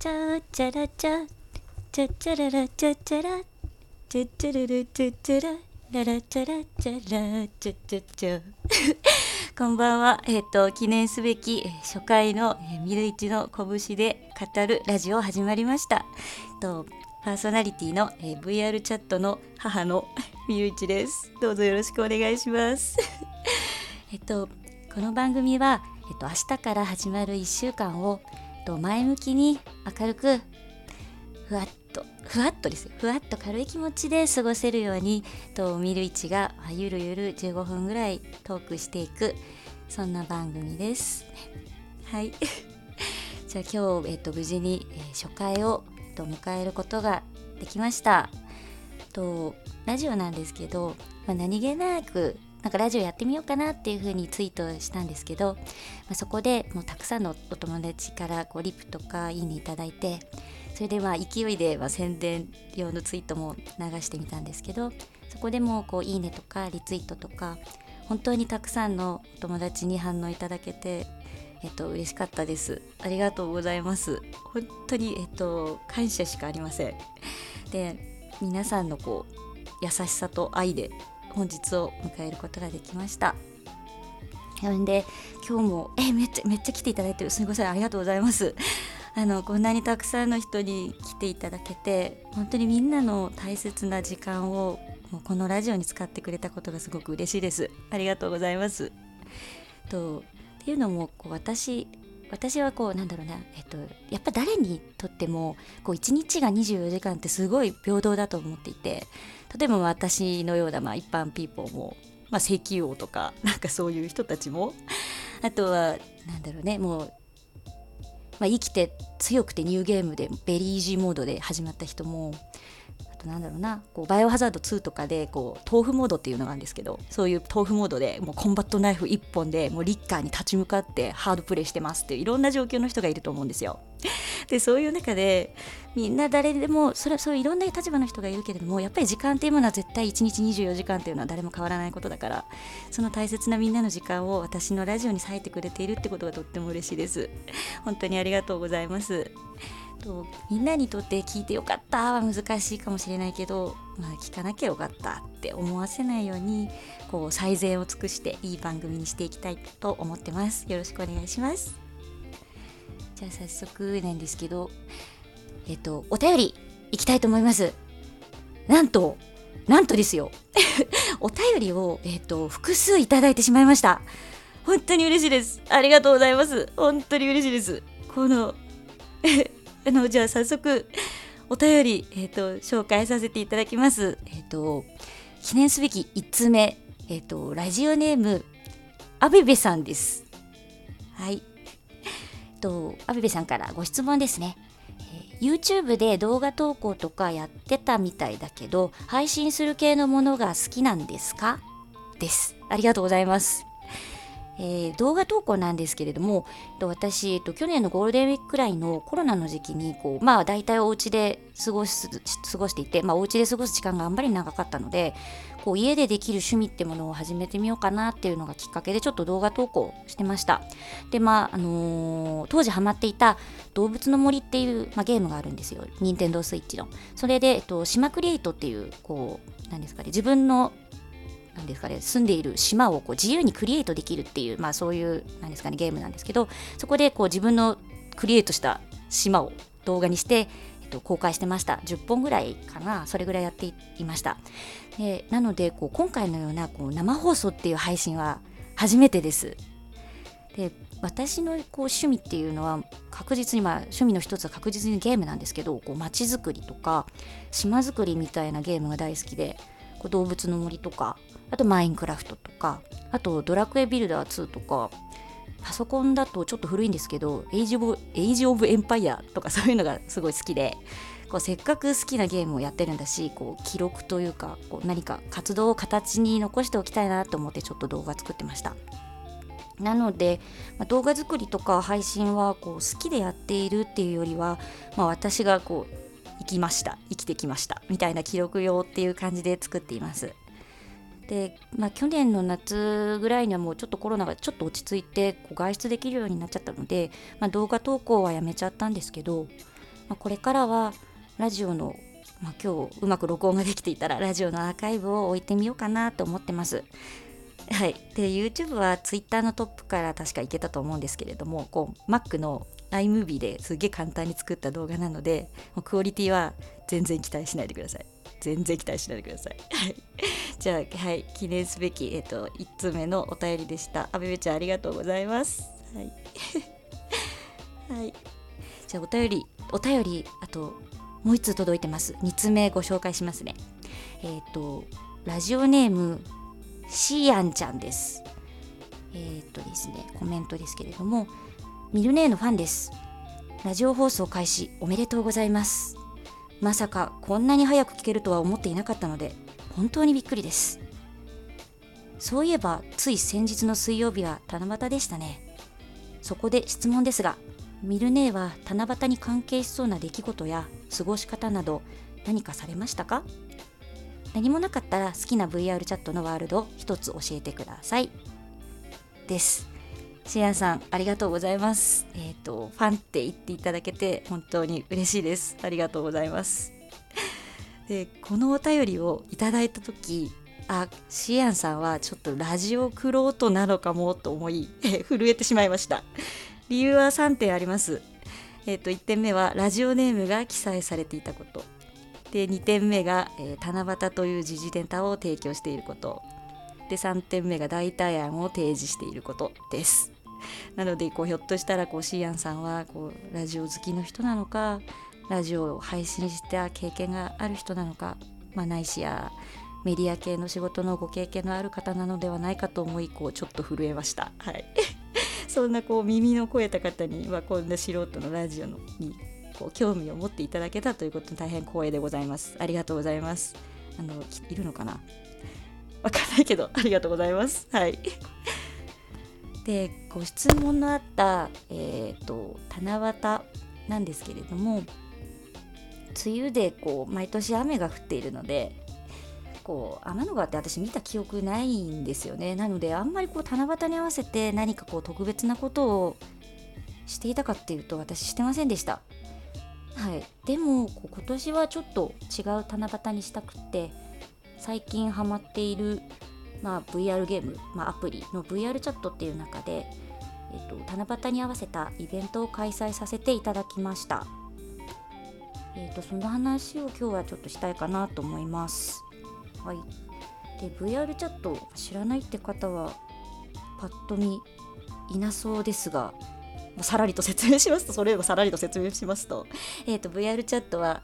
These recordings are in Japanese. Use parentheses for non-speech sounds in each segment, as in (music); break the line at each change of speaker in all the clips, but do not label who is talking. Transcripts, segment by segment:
チャチャラチャチャチャララチャチャラチャチャララチャチャラララチャラチャラチャチャチャこんばんは。えっ、ーと、記念すべき初回の、えー、ミルイチの拳で語るラジオ始まりました。えっと、パーソナリティの、えー VR チャットの母のミルイチです。どうぞよろしくお願いします。えっと、この番組は、えっと、明日から始まる1週間を、と、前向きに明るくふわっとふわっとですよ。ふわっと軽い気持ちで過ごせるようにと見る位置がゆるゆる15分ぐらいトークしていくそんな番組です。はい。(laughs) じゃあ今日、えっと、無事に、えー初回を、えっと、迎えることができました。とラジオなんですけど、まあ、何気なくなんかラジオやってみようかなっていう風にツイートしたんですけど、まあ、そこでもうたくさんのお友達からこうリプとかいいねいただいてそれでまあ勢いでまあ宣伝用のツイートも流してみたんですけどそこでもこういいねとかリツイートとか本当にたくさんのお友達に反応いただけてえっと嬉しかったです。ありがとうございます。本当にえっと感謝しかありません。で皆さんのこう優しさと愛で本日を迎えることができました。なので今日もえめっちゃめっちゃ来ていただいてる。すみません。ありがとうございます。あのこんなにたくさんの人に来ていただけて本当にみんなの大切な時間をもうこのラジオに使ってくれたことがすごく嬉しいです。ありがとうございます。とっていうのもこう私私はこうなんだろうな、えっと、やっぱ誰にとってもこう1日が24時間ってすごい平等だと思っていて例えば私のような、まあ、一般ピーポーも、まあ、石油王とか (laughs) なんかそういう人たちもあとはなんだろうねもう、まあ、生きて強くてニューゲームでベリージーモードで始まった人もなんだろうなこうバイオハザード2とかでこう豆腐モードっていうのがあるんですけどそういう豆腐モードでもうコンバットナイフ1本でもうリッカーに立ち向かってハードプレイしてますっていういろんな状況の人がいると思うんですよ。(laughs) でそういう中でみんな誰でもそれそういろんな立場の人がいるけれどもやっぱり時間っていうものは絶対1日24時間っていうのは誰も変わらないことだからその大切なみんなの時間を私のラジオに割いてくれているってことがとっても嬉しいです。本当にありがとうございます。とみんなにとって聞いてよかったは難しいかもしれないけど、まあ、聞かなきゃよかったって思わせないようにこう最善を尽くしていい番組にしていきたいと思ってます。よろしくお願いします。じゃあ早速なんですけどえっとお便りいきたいと思います。なんとなんとですよ。(laughs) お便りを、えっと、複数いただいてしまいました。本当に嬉しいです。ありがとうございます。本当に嬉しいです。この (laughs) あのじゃあ早速お便り、えー、と紹介させていただきます。えっ、と記念すべき1通目、えっ、とラジオネームアベベさんです。はい。とアベベさんからご質問ですね。YouTube で動画投稿とかやってたみたいだけど配信する系のものが好きなんですか？です。ありがとうございます。えー動画投稿なんですけれどもえっと私、えっと去年のゴールデンウィークくらいのコロナの時期にこう、まあ、大体お家で過ごす過ごしていて、まあ、お家で過ごす時間があんまり長かったのでこう家でできる趣味ってものを始めてみようかなっていうのがきっかけでちょっと動画投稿してました。でまああのー当時ハマっていた「動物の森」っていう、まあ、ゲームがあるんですよ。任天堂スイッチの。それで、えっと、島クリエイトっていうこうなんですかね自分のですかね、住んでいる島をこう自由にクリエイトできるっていう、まあ、そういうなんですか、ね、ゲームなんですけどそこでこう自分のクリエイトした島を動画にして、えっと、公開してました。10本ぐらいかなそれぐらいやっていました。でなのでこう今回のようなこう生放送っていう配信は初めてです。で私のこう趣味っていうのは確実に、まあ、趣味の一つは確実にゲームなんですけどこう街づくりとか島づくりみたいなゲームが大好きでこう動物の森とかあとマインクラフトとかあとドラクエビルダー2とかパソコンだとちょっと古いんですけどエイジオブエイジオブエンパイアとかそういうのがすごい好きでこうせっかく好きなゲームをやってるんだしこう記録というかこう何か活動を形に残しておきたいなと思ってちょっと動画作ってました。なので、まあ動画作りとか配信はこう好きでやっているっていうよりは、まあ、私がこう生きました生きてきましたみたいな記録用っていう感じで作っています。で、まあ、去年の夏ぐらいにはもうちょっとコロナがちょっと落ち着いてこう外出できるようになっちゃったので、まあ、動画投稿はやめちゃったんですけどまあ、これからはラジオの、まあ、今日うまく録音ができていたらラジオのアーカイブを置いてみようかなと思ってます。はい、で YouTube は Twitter のトップから確かいけたと思うんですけれどもこう Mac の iMovie ですげえ簡単に作った動画なのでクオリティは全然期待しないでください全然期待しないでくださいじゃあはい記念すべき、えっと、1つ目のお便りでしたあべべちゃんありがとうございますはいはいじゃあお便りお便りあともう1通届いてます2つ目ご紹介しますねえっ、とラジオネームシーアンちゃんですえっ、とですねコメントですけれどもミルネーのファンですラジオ放送開始おめでとうございますまさかこんなに早く聞けるとは思っていなかったので本当にびっくりです。そういえばつい先日の水曜日は七夕でしたね。そこで質問ですがミルネーは七夕に関係しそうな出来事や過ごし方など何かされましたか？何もなかったら好きな VR チャットのワールドを一つ教えてください。です。シアさんありがとうございます。えっ、ー、とファンって言っていただけて本当に嬉しいです。ありがとうございます。でこのお便りをいただいた時あシアンさんはちょっとラジオクロートなのかもと思い (laughs) 震えてしまいました。理由は3点あります。えー、と1点目はラジオネームが記載されていたこと。で2点目が、えー、七夕という時事ネタを提供していること。で3点目が代替案を提示していることです。(laughs) なのでこうひょっとしたらこうシーアンさんはこうラジオ好きの人なのかラジオを配信した経験がある人なのか、まあ、ないしやメディア系の仕事のご経験のある方なのではないかと思いこうちょっと震えました。はい (laughs) そんなこう耳の肥えた方にはこんな素人のラジオのにこう興味を持っていただけたということで大変光栄でございます。ありがとうございます。あのいるのかな？わかんないけどありがとうございます。はい。でご質問のあった、えーと、七夕なんですけれども梅雨でこう毎年雨が降っているのでこう天の川って私見た記憶ないんですよね。なのであんまりこう七夕に合わせて何かこう特別なことをしていたかっていうと私してませんでした。はい。でもこう今年はちょっと違う七夕にしたくって最近ハマっている、まあ、VR ゲーム、まあ、アプリの VR チャットっていう中で、えっと、七夕に合わせたイベントを開催させていただきました。えっと、その話を今日はちょっとしたいかなと思います。はい、で VR チャット知らないって方はパッと見いなそうですがさらりと説明しますとそれをさらりと説明しますと,、えーと、VR チャットは、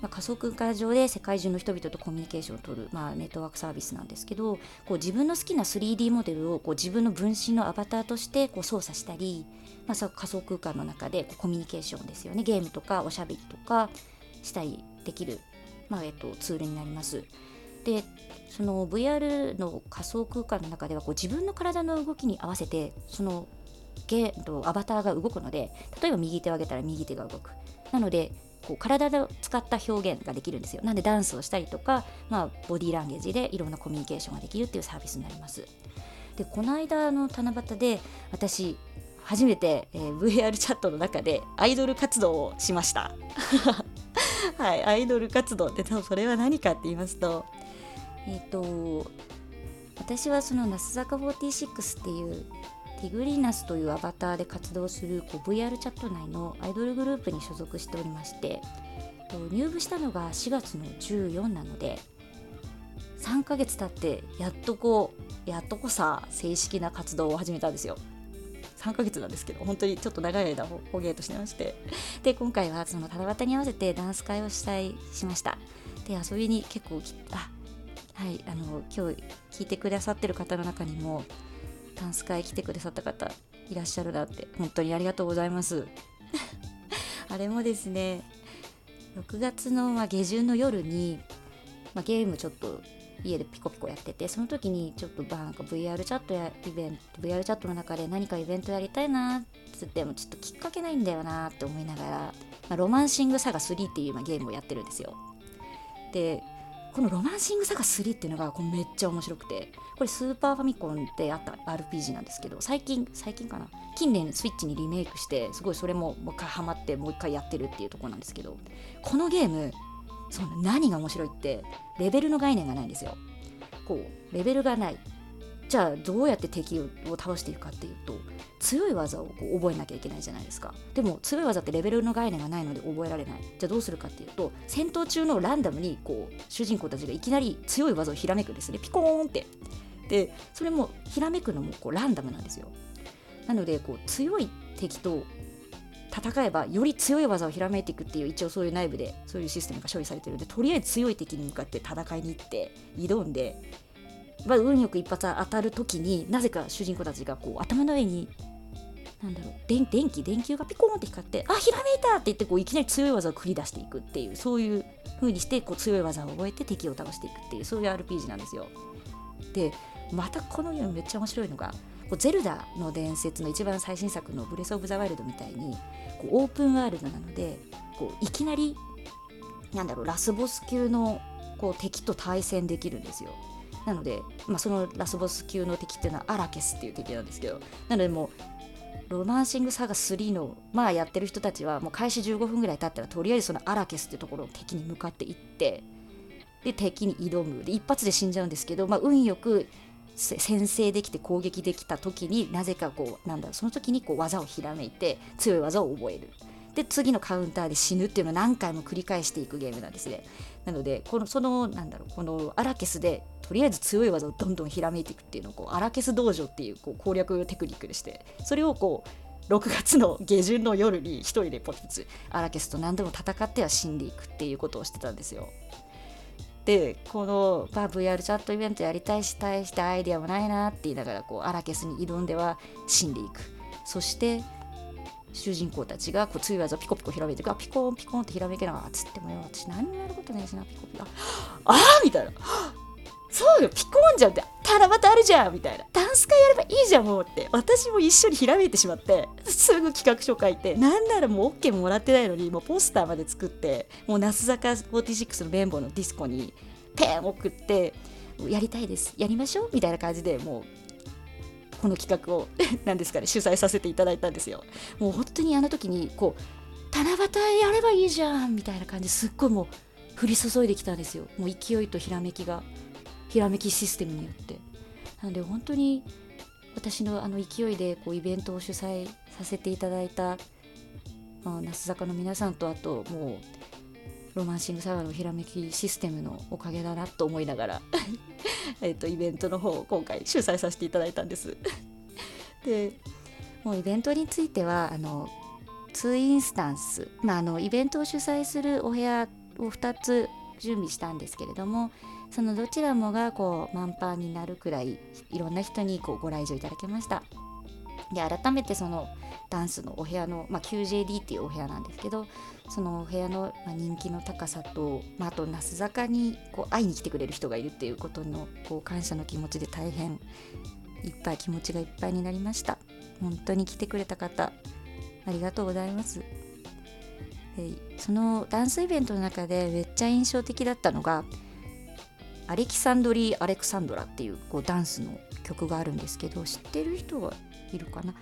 まあ、仮想空間上で世界中の人々とコミュニケーションを取る、まあ、ネットワークサービスなんですけどこう自分の好きな 3D モデルをこう自分の分身のアバターとしてこう操作したり、まあ、仮想空間の中でこうコミュニケーションですよねゲームとかおしゃべりとかしたりできる、まあえっと、ツールになります。でその VR の仮想空間の中ではこう自分の体の動きに合わせてそのゲアバターが動くので例えば右手を上げたら右手が動くなのでこう体を使った表現ができるんですよ。なんでダンスをしたりとか、まあ、ボディーランゲージでいろんなコミュニケーションができるっていうサービスになります。でこの間の七夕で私初めて、えー、VR チャットの中でアイドル活動をしました。(laughs) はいアイドル活動ってそれは何かって言いますとえっ、ー、と私はその那須坂46っていうティグリーナスというアバターで活動するこう VR チャット内のアイドルグループに所属しておりまして入部したのが4月の14なので3ヶ月経ってやっとこうやっとこさ正式な活動を始めたんですよ。3ヶ月なんですけど本当にちょっと長い間捕鯨としてまして。で今回はその七夕に合わせてダンス会を主催しました。で遊びに結構あはいあの今日聞いてくださってる方の中にもダンス会来てくださった方いらっしゃるなって本当にありがとうございます。(laughs) あれもですね6月のま下旬の夜に、まあ、ゲームちょっと家でピコピコやっててその時にちょっとなんか VR チャットやイベント VR チャットの中で何かイベントやりたいなっつってもちょっときっかけないんだよなって思いながら、まあ、ロマンシングサガ3っていうまゲームをやってるんですよ。でこのロマンシングサガ3っていうのがこうめっちゃ面白くて。これスーパーファミコンであった RPG なんですけど最近最近かな？近年スイッチにリメイクしてすごいそれももう一回ハマってもう一回やってるっていうとこなんですけどこのゲームその何が面白いってレベルの概念がないんですよ。こうレベルがない。じゃあどうやって敵を倒していくかっていうと強い技をこう覚えなきゃいけないじゃないですか。でも強い技ってレベルの概念がないので覚えられない。じゃあどうするかっていうと戦闘中のランダムにこう主人公たちがいきなり強い技をひらめくんですね。ピコーンって。でそれもひらめくのもこうランダムなんですよ。なのでこう強い敵と戦えばより強い技をひらめいていくっていう一応そういう内部でそういうシステムが処理されてるんでとりあえず強い敵に向かって戦いに行って挑んでまあ、運よく一発当たる時になぜか主人公たちがこう頭の上になんだろう電電気電球がピコーンって光ってあひらめいたって言ってこういきなり強い技を繰り出していくっていうそういう風にしてこう強い技を覚えて敵を倒していくっていうそういう RPG なんですよ。でまたこのゲームめっちゃ面白いのがこうゼルダの伝説の一番最新作の「ブレス・オブ・ザ・ワイルド」みたいにこうオープンワールドなのでこういきなりなんだろうラスボス級のこう敵と対戦できるんですよ。なので、まあ、そのラスボス級の敵っていうのはアラケスっていう敵なんですけどなのでもうロマンシングサガ3のまあやってる人たちはもう開始15分ぐらい経ったらとりあえずそのアラケスっていうところの敵に向かっていってで敵に挑む。で一発で死んじゃうんですけど、まあ、運よく先制できて攻撃できた時になぜかこうなんだろうその時にこう技をひらめいて強い技を覚える。で次のカウンターで死ぬっていうのを何回も繰り返していくゲームなんですね。なのでこのそのなんだろうこのアラケスでとりあえず強い技をどんどんひらめいていくっていうのをこうアラケス道場っていうこう攻略テクニックでしてそれをこう6月の下旬の夜に1人でポツポツアラケスと何でも戦っては死んでいくっていうことをしてたんですよ。でこの、まあ、VR チャットイベントやりたいし大してアイデアもないなって言いながらこうアラケスに挑んでは死んでいくそして主人公たちがこう強い技ピコピコひらめいてあピコンピコンってひらめけながらつってもよ私何もやることないしなピコピコ。ああみたいな。そうよピコンじゃんって七夕あるじゃんみたいな。ダンス会やればいいじゃんもうって。私も一緒にひらめいてしまってすぐ企画書書いてなんならもう OK もらってないのにもうポスターまで作ってもう那須坂46の綿棒のディスコにペン送ってやりたいですやりましょうみたいな感じでもうこの企画を (laughs) 何ですかね主催させていただいたんですよ。もう本当にあの時にこう七夕やればいいじゃんみたいな感じすっごいもう降り注いできたんですよ。もう勢いとひらめきが。ひらめきシステムによって。なので本当に私のあの勢いでこうイベントを主催させていただいた、あ、那須坂の皆さんとあともうロマンシングサガのひらめきシステムのおかげだなと思いながら (laughs) えとイベントの方を今回主催させていただいたんです。(laughs) でもうイベントについてはあの2インスタンス、まあ、あのイベントを主催するお部屋を2つ準備したんですけれどもそのどちらもがこう満帆になるくらいいろんな人にこうご来場いただけました。で改めてそのダンスのお部屋の、まあ、QJD っていうお部屋なんですけどそのお部屋の人気の高さと、まあ、あと那須坂にこう会いに来てくれる人がいるっていうことのこう感謝の気持ちで大変いっぱい気持ちがいっぱいになりました。本当に来てくれた方ありがとうございます。そのダンスイベントの中でめっちゃ印象的だったのがアレキサンドリー・アレクサンドラっていうこうダンスの曲があるんですけど知ってる人はいるかな？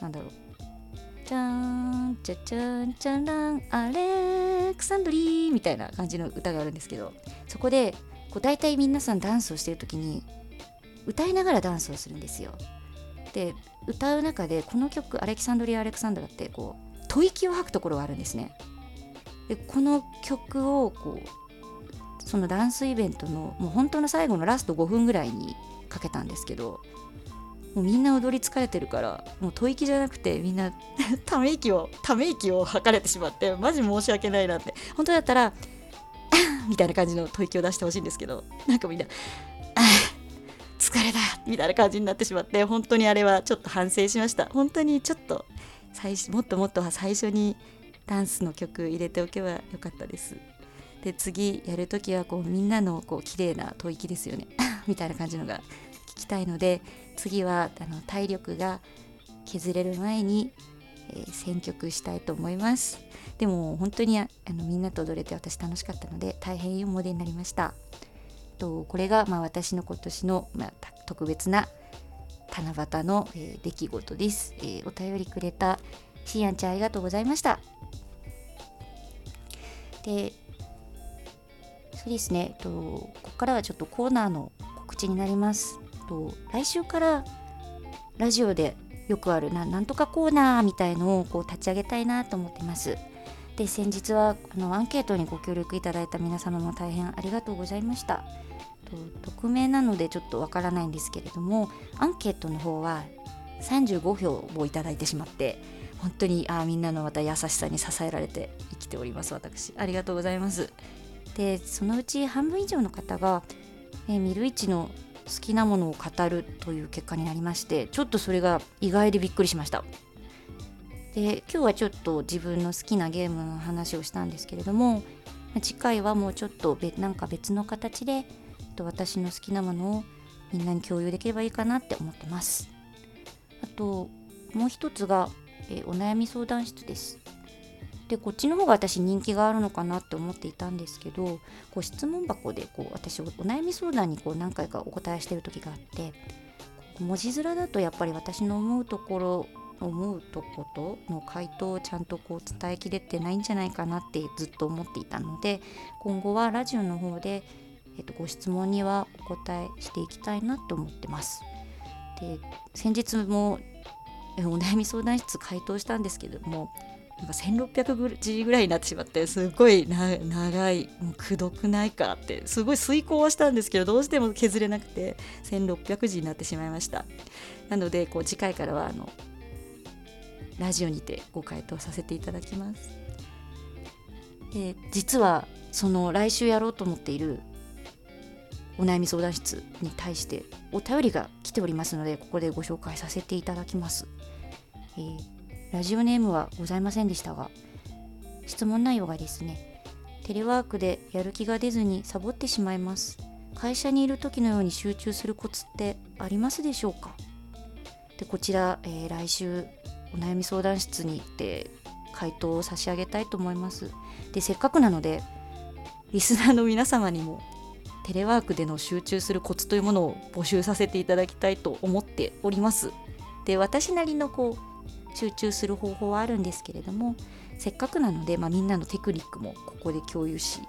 なんだろう。じゃんちゃちゃんちゃらんアレクサンドリーみたいな感じの歌があるんですけどそこでこう大体皆さんダンスをしてる時に歌いながらダンスをするんですよで歌う中でこの曲「アレキサンドリー・アレクサンドラ」ってこう吐息を吐くところがあるんですねでこの曲をこうそのダンスイベントのもう本当の最後のラスト5分ぐらいにかけたんですけどもうみんな踊り疲れてるからもう吐息じゃなくてみんな (laughs) ため息をため息を吐かれてしまってマジ申し訳ないなって。本当だったら (laughs) みたいな感じの吐息を出してほしいんですけどなんかみんな (laughs) 疲れたみたいな感じになってしまって本当にあれはちょっと反省しました。本当にちょっと最初もっともっと最初にダンスの曲入れておけばよかったです。で次やるときはこうみんなのこう綺麗な吐息ですよね。みたいな感じのが聞きたいので次はあの体力が削れる前に、えー、選曲したいと思います。でも本当にあのみんなと踊れて私楽しかったので大変いい思い出になりました。とこれがまあ私の今年の、まあ、特別な七夕の、えー、出来事です、えー、お便りくれたしーやんちゃんありがとうございました。でそうですね。とここからはちょっとコーナーの告知になります。と来週からラジオでよくあるななんとかコーナーみたいのをこう立ち上げたいなと思ってます。で先日はあのアンケートにご協力いただいた皆様も大変ありがとうございました。と匿名なのでちょっとわからないんですけれどもアンケートの方は35票をいただいてしまって本当にあみんなのまた優しさに支えられて生きております私。ありがとうございます。でそのうち半分以上の方が、えー、ミルイチの好きなものを語るという結果になりましてちょっとそれが意外でびっくりしました。で今日はちょっと自分の好きなゲームの話をしたんですけれども次回はもうちょっとなんか別の形で私の好きなものをみんなに共有できればいいかなって思ってます。あともう一つが、えお悩み相談室です。でこっちの方が私人気があるのかなって思っていたんですけどこう質問箱でこう私お悩み相談にこう何回かお答えしてる時があって文字面だとやっぱり私の思うところ思うとことの回答をちゃんとこう伝えきれてないんじゃないかなってずっと思っていたので今後はラジオの方で、えっと、ご質問にはお答えしていきたいなと思ってます。で先日もお悩み相談室回答したんですけどもなんか1600字ぐらいになってしまってすごい長いもうくどくないかってすごい遂行はしたんですけどどうしても削れなくて1600字になってしまいました。なのでこう次回からはあのラジオにてご回答させていただきます。で実はその来週やろうと思っているお悩み相談室に対してお便りが来ておりますのでここでご紹介させていただきます、えーラジオネームはございませんでしたが質問内容がですねテレワークでやる気が出ずにサボってしまいます。会社にいる時のように集中するコツってありますでしょうか？でこちら、えー、来週お悩み相談室に行って回答を差し上げたいと思います。でせっかくなのでリスナーの皆様にもテレワークでの集中するコツというものを募集させていただきたいと思っております。で私なりのこう集中する方法はあるんですけれどもせっかくなので、まあ、みんなのテクニックもここで共有し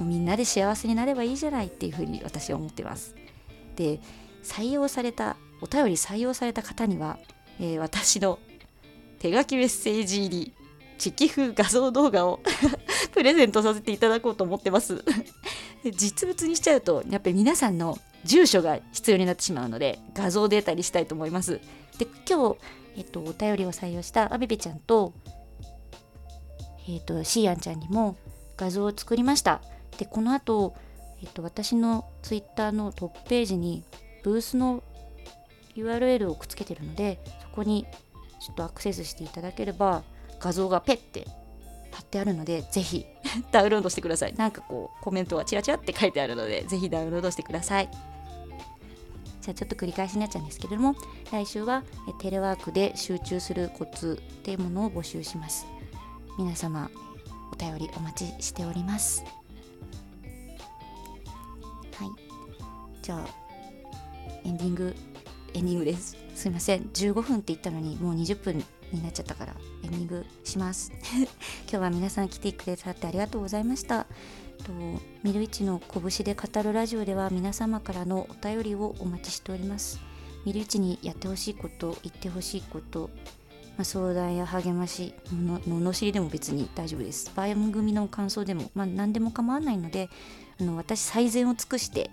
みんなで幸せになればいいじゃないっていうふうに私は思ってます。で採用されたお便り採用された方には、えー、私の手書きメッセージ入りチキ風画像動画を (laughs) プレゼントさせていただこうと思ってます実物にしちゃうとやっぱり皆さんの住所が必要になってしまうので画像データにしたいと思いますで今日えっと、お便りを採用したアベベちゃんと、えっと、シーアンちゃんにも画像を作りました。で、この後、えっと、私のツイッターのトップページにブースの URL をくっつけてるので、そこにちょっとアクセスしていただければ画像がペッて貼ってあるので、ぜひ (laughs) ダウンロードしてください。なんかこう、コメントがチラチラって書いてあるので、ぜひダウンロードしてください。じゃあちょっと繰り返しになっちゃうんですけれども来週はテレワークで集中するコツっていうものを募集します。皆様お便りお待ちしております。はい。じゃあエンディングエンディングです。すいません。15分って言ったのにもう20分になっちゃったからエンディングします。(laughs) 今日は皆さん来てくださってありがとうございました。とミルイチの拳で語るラジオでは皆様からのお便りをお待ちしております。ミルイチにやってほしいこと言ってほしいこと、まあ、相談や励ましの罵りでも別に大丈夫です。番組の感想でも、まあ、何でも構わないのであの私最善を尽くして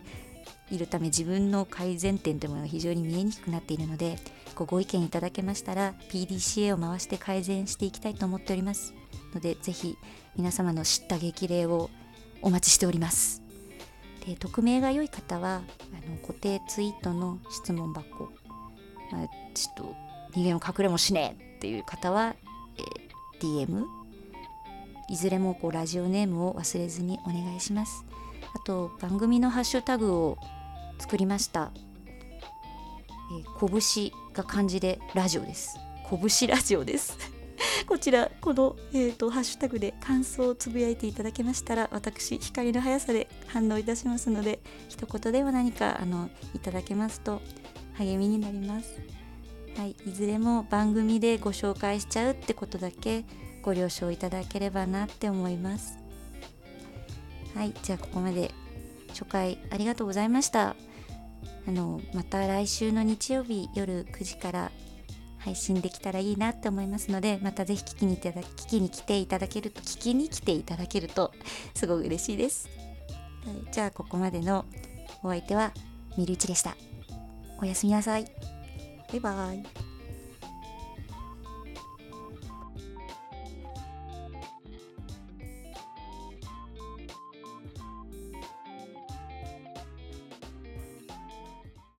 いるため自分の改善点というものが非常に見えにくくなっているのでごご意見いただけましたら PDCA を回して改善していきたいと思っておりますのでぜひ皆様の知った激励をお待ちしております。で匿名が良い方はあの固定ツイートの質問箱、まあ、ちょっと逃げも隠れもしねえっていう方は、えー、DM いずれもこうラジオネームを忘れずにお願いします。あと番組のハッシュタグを作りました、えー、拳。が漢字でラジオです拳ラジオです (laughs) こちらこの、えーと、ハッシュタグで感想をつぶやいていただけましたら私光の速さで反応いたしますので一言でも何かあのいただけますと励みになります。はい、いずれも番組でご紹介しちゃうってことだけご了承いただければなって思います。はい、じゃあここまで初回ありがとうございました。あのまた来週の日曜日夜9時から配信できたらいいなって思いますのでまたぜひ聞きにいただ聞きに来ていただけると聞きに来ていただけると (laughs) すごく嬉しいです、はい、じゃあここまでのお相手はみるいちでした。おやすみなさい。バイバイ。